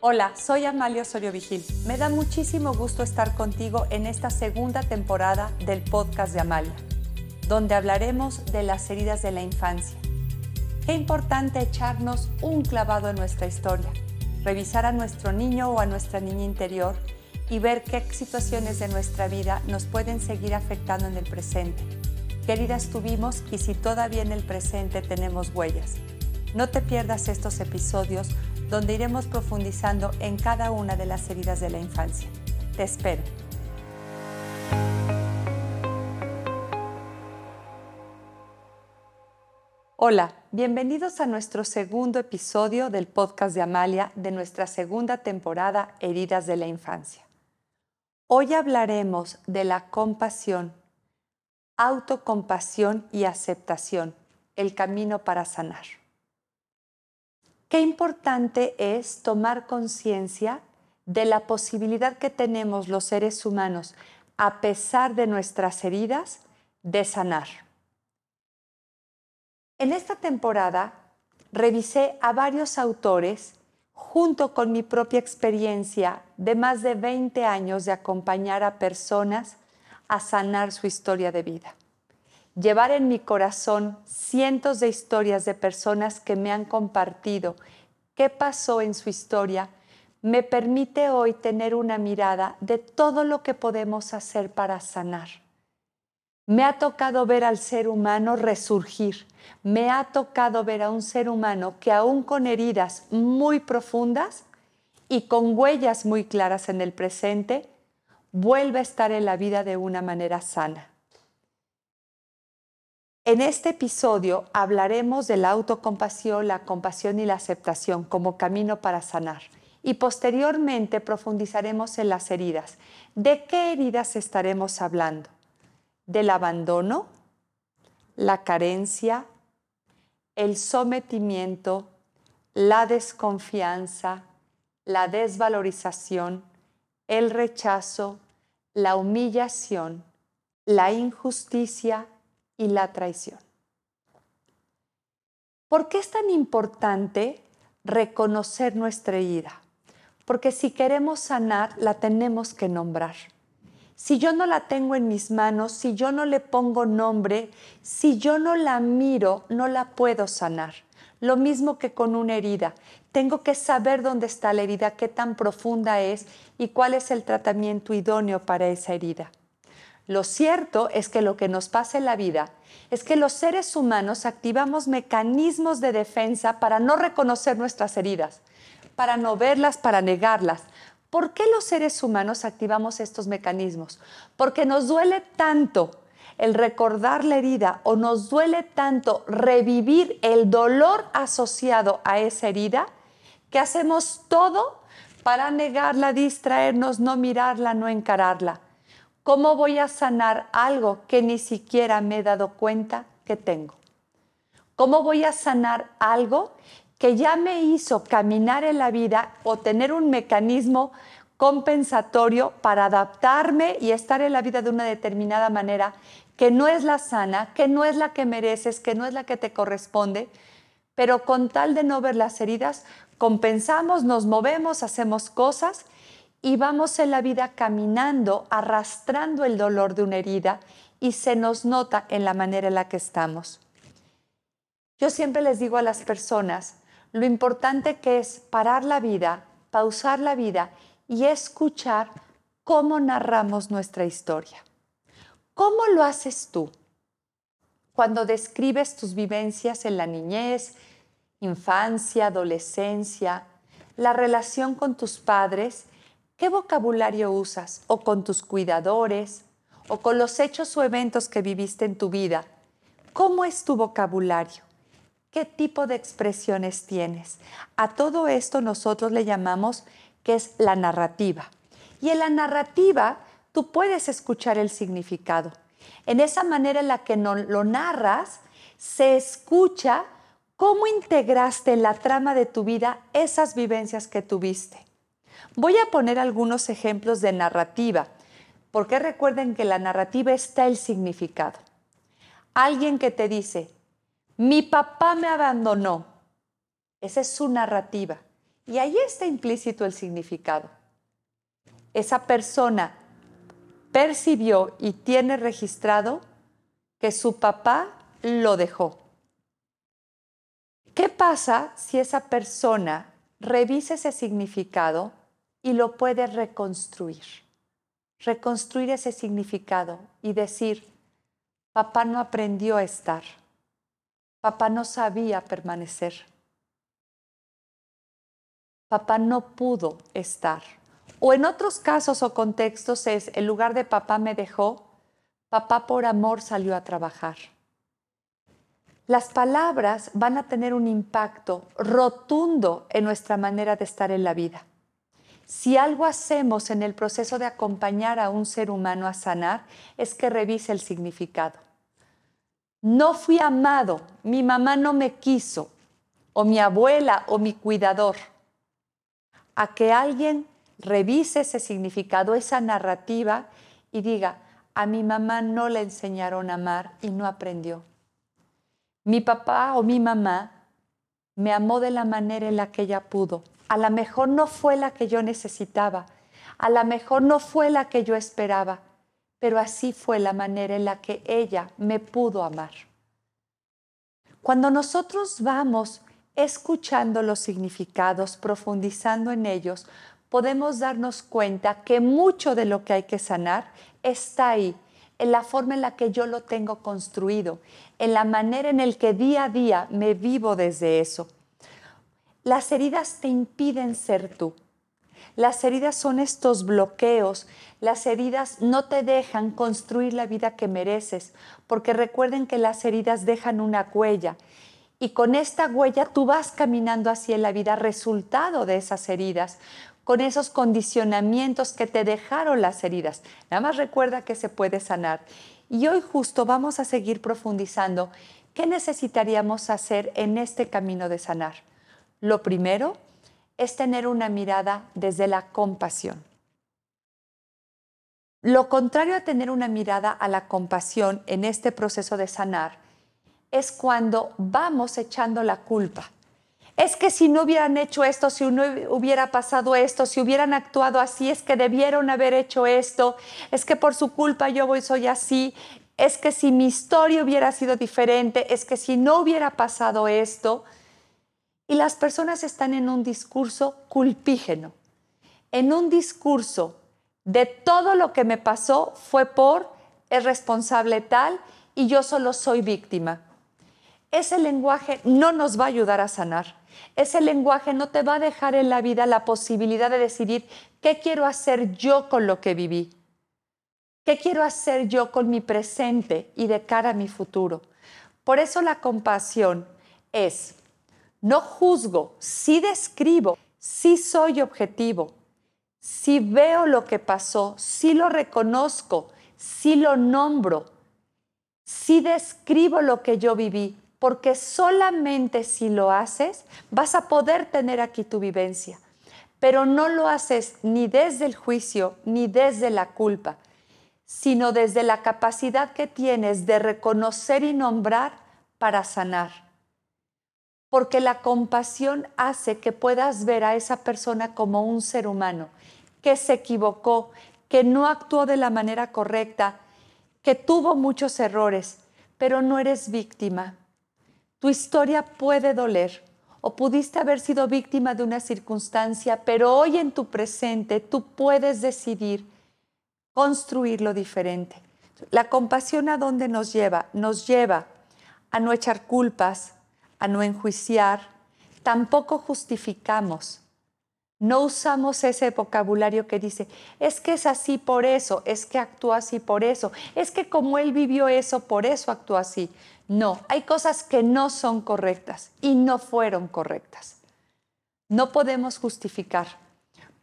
Hola, soy Amalia Osorio Vigil. Me da muchísimo gusto estar contigo en esta segunda temporada del podcast de Amalia, donde hablaremos de las heridas de la infancia. Qué importante echarnos un clavado en nuestra historia, revisar a nuestro niño o a nuestra niña interior y ver qué situaciones de nuestra vida nos pueden seguir afectando en el presente, qué heridas tuvimos y si todavía en el presente tenemos huellas. No te pierdas estos episodios donde iremos profundizando en cada una de las heridas de la infancia. Te espero. Hola, bienvenidos a nuestro segundo episodio del podcast de Amalia de nuestra segunda temporada Heridas de la Infancia. Hoy hablaremos de la compasión, autocompasión y aceptación, el camino para sanar. Qué importante es tomar conciencia de la posibilidad que tenemos los seres humanos, a pesar de nuestras heridas, de sanar. En esta temporada revisé a varios autores junto con mi propia experiencia de más de 20 años de acompañar a personas a sanar su historia de vida llevar en mi corazón cientos de historias de personas que me han compartido qué pasó en su historia, me permite hoy tener una mirada de todo lo que podemos hacer para sanar. Me ha tocado ver al ser humano resurgir, me ha tocado ver a un ser humano que aún con heridas muy profundas y con huellas muy claras en el presente, vuelve a estar en la vida de una manera sana. En este episodio hablaremos de la autocompasión, la compasión y la aceptación como camino para sanar. Y posteriormente profundizaremos en las heridas. ¿De qué heridas estaremos hablando? Del abandono, la carencia, el sometimiento, la desconfianza, la desvalorización, el rechazo, la humillación, la injusticia, y la traición. ¿Por qué es tan importante reconocer nuestra herida? Porque si queremos sanar, la tenemos que nombrar. Si yo no la tengo en mis manos, si yo no le pongo nombre, si yo no la miro, no la puedo sanar. Lo mismo que con una herida. Tengo que saber dónde está la herida, qué tan profunda es y cuál es el tratamiento idóneo para esa herida. Lo cierto es que lo que nos pasa en la vida es que los seres humanos activamos mecanismos de defensa para no reconocer nuestras heridas, para no verlas, para negarlas. ¿Por qué los seres humanos activamos estos mecanismos? Porque nos duele tanto el recordar la herida o nos duele tanto revivir el dolor asociado a esa herida que hacemos todo para negarla, distraernos, no mirarla, no encararla. ¿Cómo voy a sanar algo que ni siquiera me he dado cuenta que tengo? ¿Cómo voy a sanar algo que ya me hizo caminar en la vida o tener un mecanismo compensatorio para adaptarme y estar en la vida de una determinada manera que no es la sana, que no es la que mereces, que no es la que te corresponde, pero con tal de no ver las heridas, compensamos, nos movemos, hacemos cosas y vamos en la vida caminando, arrastrando el dolor de una herida y se nos nota en la manera en la que estamos. Yo siempre les digo a las personas lo importante que es parar la vida, pausar la vida y escuchar cómo narramos nuestra historia. ¿Cómo lo haces tú? Cuando describes tus vivencias en la niñez, infancia, adolescencia, la relación con tus padres ¿Qué vocabulario usas? ¿O con tus cuidadores? ¿O con los hechos o eventos que viviste en tu vida? ¿Cómo es tu vocabulario? ¿Qué tipo de expresiones tienes? A todo esto nosotros le llamamos que es la narrativa. Y en la narrativa tú puedes escuchar el significado. En esa manera en la que no lo narras, se escucha cómo integraste en la trama de tu vida esas vivencias que tuviste. Voy a poner algunos ejemplos de narrativa, porque recuerden que la narrativa está el significado. Alguien que te dice, mi papá me abandonó, esa es su narrativa. Y ahí está implícito el significado. Esa persona percibió y tiene registrado que su papá lo dejó. ¿Qué pasa si esa persona revisa ese significado y lo puede reconstruir? Reconstruir ese significado y decir, papá no aprendió a estar, papá no sabía permanecer, papá no pudo estar. O en otros casos o contextos es, en lugar de papá me dejó, papá por amor salió a trabajar. Las palabras van a tener un impacto rotundo en nuestra manera de estar en la vida. Si algo hacemos en el proceso de acompañar a un ser humano a sanar, es que revise el significado. No fui amado, mi mamá no me quiso, o mi abuela o mi cuidador. A que alguien revise ese significado, esa narrativa y diga, a mi mamá no le enseñaron a amar y no aprendió. Mi papá o mi mamá me amó de la manera en la que ella pudo. A lo mejor no fue la que yo necesitaba, a lo mejor no fue la que yo esperaba, pero así fue la manera en la que ella me pudo amar. Cuando nosotros vamos escuchando los significados, profundizando en ellos, podemos darnos cuenta que mucho de lo que hay que sanar está ahí, en la forma en la que yo lo tengo construido, en la manera en la que día a día me vivo desde eso. Las heridas te impiden ser tú. Las heridas son estos bloqueos, las heridas no te dejan construir la vida que mereces, porque recuerden que las heridas dejan una huella y con esta huella tú vas caminando hacia la vida resultado de esas heridas, con esos condicionamientos que te dejaron las heridas. Nada más recuerda que se puede sanar. Y hoy justo vamos a seguir profundizando qué necesitaríamos hacer en este camino de sanar. Lo primero es tener una mirada desde la compasión. Lo contrario a tener una mirada a la compasión en este proceso de sanar es cuando vamos echando la culpa es que si no hubieran hecho esto, si no hubiera pasado esto, si hubieran actuado así, es que debieron haber hecho esto, es que por su culpa yo voy, soy así, es que si mi historia hubiera sido diferente, es que si no hubiera pasado esto. Y las personas están en un discurso culpígeno, en un discurso de todo lo que me pasó fue por, es responsable tal y yo solo soy víctima. Ese lenguaje no nos va a ayudar a sanar. Ese lenguaje no te va a dejar en la vida la posibilidad de decidir qué quiero hacer yo con lo que viví. ¿Qué quiero hacer yo con mi presente y de cara a mi futuro? Por eso la compasión es, no juzgo, sí describo, sí soy objetivo, sí veo lo que pasó, sí lo reconozco, sí lo nombro, sí describo lo que yo viví, porque solamente si lo haces vas a poder tener aquí tu vivencia, pero no lo haces ni desde el juicio ni desde la culpa, sino desde la capacidad que tienes de reconocer y nombrar para sanar. Porque la compasión hace que puedas ver a esa persona como un ser humano que se equivocó, que no actuó de la manera correcta, que tuvo muchos errores, pero no eres víctima, tu historia puede doler o pudiste haber sido víctima de una circunstancia, pero hoy en tu presente tú puedes decidir construirlo diferente. La compasión a dónde nos lleva? Nos lleva a no echar culpas, a no enjuiciar, tampoco justificamos. No usamos ese vocabulario que dice, es que es así por eso, es que actúa así por eso, es que como él vivió eso, por eso actúa así. No, hay cosas que no son correctas y no fueron correctas. No podemos justificar,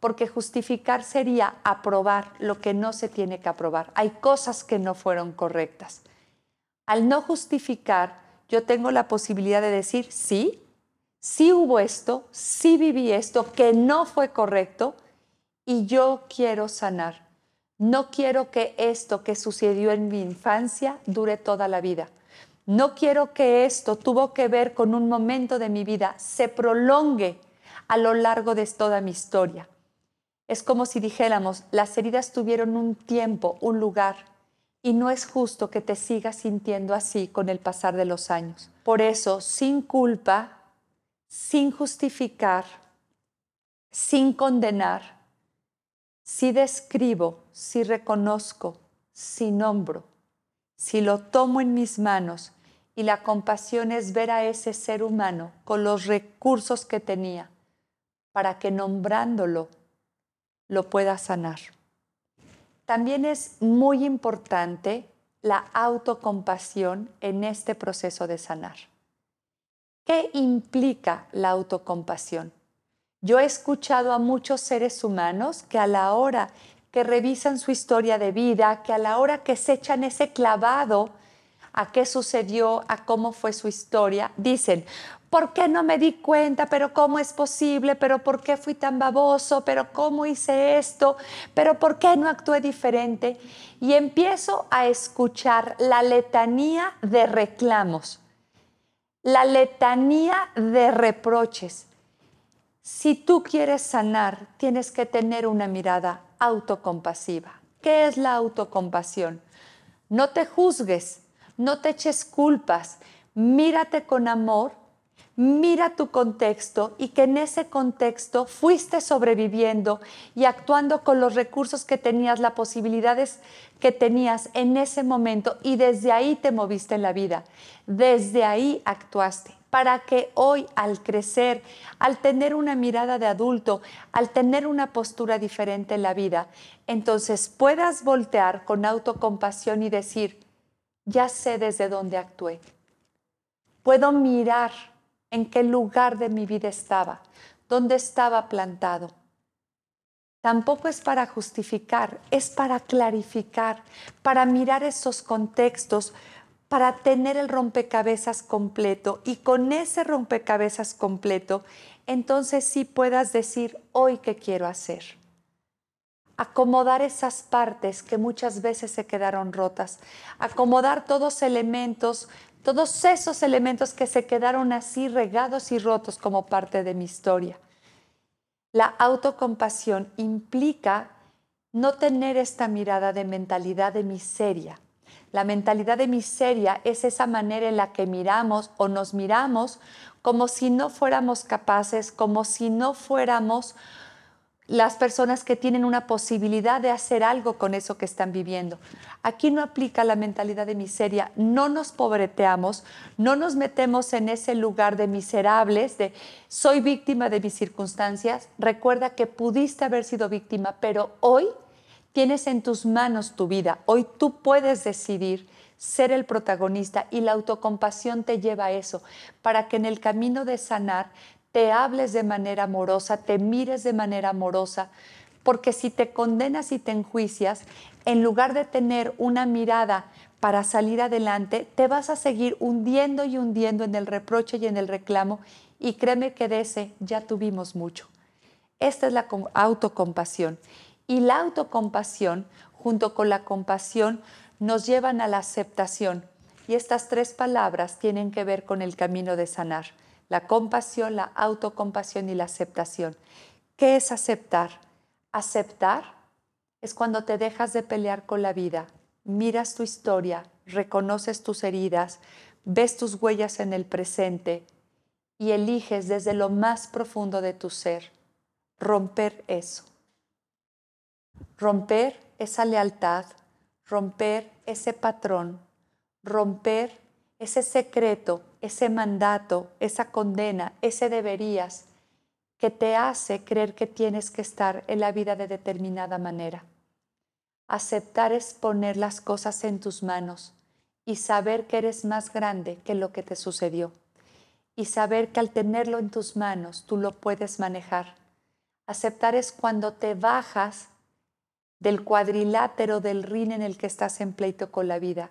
porque justificar sería aprobar lo que no se tiene que aprobar. Hay cosas que no fueron correctas. Al no justificar, yo tengo la posibilidad de decir, sí, sí hubo esto, sí viví esto, que no fue correcto y yo quiero sanar. No quiero que esto que sucedió en mi infancia dure toda la vida. No quiero que esto tuvo que ver con un momento de mi vida, se prolongue a lo largo de toda mi historia. Es como si dijéramos, las heridas tuvieron un tiempo, un lugar, y no es justo que te sigas sintiendo así con el pasar de los años. Por eso, sin culpa, sin justificar, sin condenar, si describo, si reconozco, si nombro, si lo tomo en mis manos, y la compasión es ver a ese ser humano con los recursos que tenía para que nombrándolo lo pueda sanar. También es muy importante la autocompasión en este proceso de sanar. ¿Qué implica la autocompasión? Yo he escuchado a muchos seres humanos que a la hora que revisan su historia de vida, que a la hora que se echan ese clavado a qué sucedió, a cómo fue su historia, dicen, ¿por qué no me di cuenta? ¿Pero cómo es posible? ¿Pero por qué fui tan baboso? ¿Pero cómo hice esto? ¿Pero por qué no actué diferente? Y empiezo a escuchar la letanía de reclamos, la letanía de reproches. Si tú quieres sanar, tienes que tener una mirada autocompasiva. ¿Qué es la autocompasión? No te juzgues, no te eches culpas, mírate con amor, mira tu contexto y que en ese contexto fuiste sobreviviendo y actuando con los recursos que tenías, las posibilidades que tenías en ese momento y desde ahí te moviste en la vida, desde ahí actuaste para que hoy al crecer, al tener una mirada de adulto, al tener una postura diferente en la vida, entonces puedas voltear con autocompasión y decir, ya sé desde dónde actué. Puedo mirar en qué lugar de mi vida estaba, dónde estaba plantado. Tampoco es para justificar, es para clarificar, para mirar esos contextos, para tener el rompecabezas completo. Y con ese rompecabezas completo, entonces sí puedas decir hoy qué quiero hacer acomodar esas partes que muchas veces se quedaron rotas, acomodar todos elementos, todos esos elementos que se quedaron así regados y rotos como parte de mi historia. La autocompasión implica no tener esta mirada de mentalidad de miseria. La mentalidad de miseria es esa manera en la que miramos o nos miramos como si no fuéramos capaces, como si no fuéramos las personas que tienen una posibilidad de hacer algo con eso que están viviendo. Aquí no aplica la mentalidad de miseria, no nos pobreteamos, no nos metemos en ese lugar de miserables, de soy víctima de mis circunstancias. Recuerda que pudiste haber sido víctima, pero hoy tienes en tus manos tu vida, hoy tú puedes decidir ser el protagonista y la autocompasión te lleva a eso, para que en el camino de sanar te hables de manera amorosa, te mires de manera amorosa, porque si te condenas y te enjuicias, en lugar de tener una mirada para salir adelante, te vas a seguir hundiendo y hundiendo en el reproche y en el reclamo, y créeme que de ese ya tuvimos mucho. Esta es la autocompasión. Y la autocompasión, junto con la compasión, nos llevan a la aceptación. Y estas tres palabras tienen que ver con el camino de sanar la compasión, la autocompasión y la aceptación. ¿Qué es aceptar? Aceptar es cuando te dejas de pelear con la vida, miras tu historia, reconoces tus heridas, ves tus huellas en el presente y eliges desde lo más profundo de tu ser romper eso. Romper esa lealtad, romper ese patrón, romper ese secreto, ese mandato, esa condena, ese deberías que te hace creer que tienes que estar en la vida de determinada manera. Aceptar es poner las cosas en tus manos y saber que eres más grande que lo que te sucedió. Y saber que al tenerlo en tus manos tú lo puedes manejar. Aceptar es cuando te bajas del cuadrilátero del rin en el que estás en pleito con la vida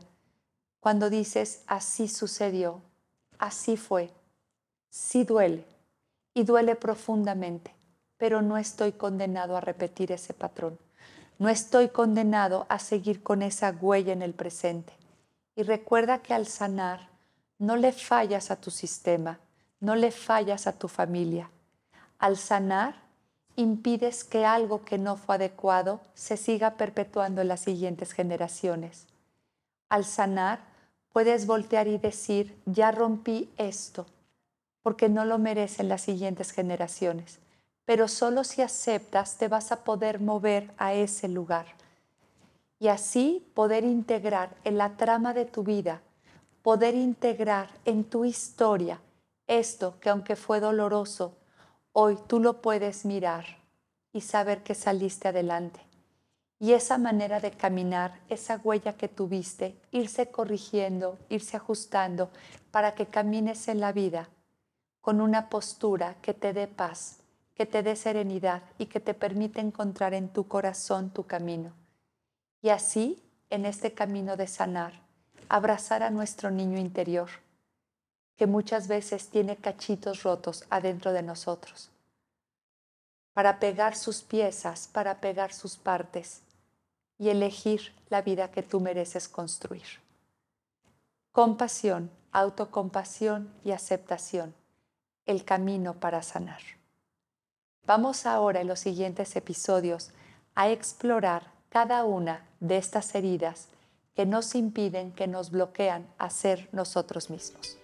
cuando dices, así sucedió, así fue. Sí duele y duele profundamente, pero no estoy condenado a repetir ese patrón. No estoy condenado a seguir con esa huella en el presente. Y recuerda que al sanar no le fallas a tu sistema, no le fallas a tu familia. Al sanar, impides que algo que no fue adecuado se siga perpetuando en las siguientes generaciones. Al sanar, puedes voltear y decir, ya rompí esto, porque no lo merecen las siguientes generaciones. Pero solo si aceptas te vas a poder mover a ese lugar y así poder integrar en la trama de tu vida, poder integrar en tu historia esto que aunque fue doloroso, hoy tú lo puedes mirar y saber que saliste adelante. Y esa manera de caminar, esa huella que tuviste, irse corrigiendo, irse ajustando para que camines en la vida con una postura que te dé paz, que te dé serenidad y que te permite encontrar en tu corazón tu camino. Y así, en este camino de sanar, abrazar a nuestro niño interior, que muchas veces tiene cachitos rotos adentro de nosotros, para pegar sus piezas, para pegar sus partes y elegir la vida que tú mereces construir. Compasión, autocompasión y aceptación, el camino para sanar. Vamos ahora en los siguientes episodios a explorar cada una de estas heridas que nos impiden, que nos bloquean a ser nosotros mismos.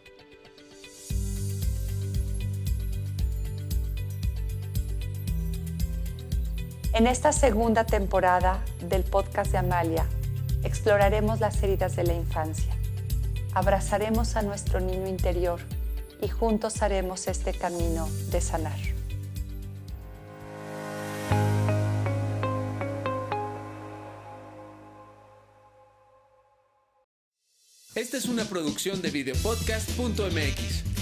En esta segunda temporada del podcast de Amalia, exploraremos las heridas de la infancia. Abrazaremos a nuestro niño interior y juntos haremos este camino de sanar. Esta es una producción de videopodcast.mx.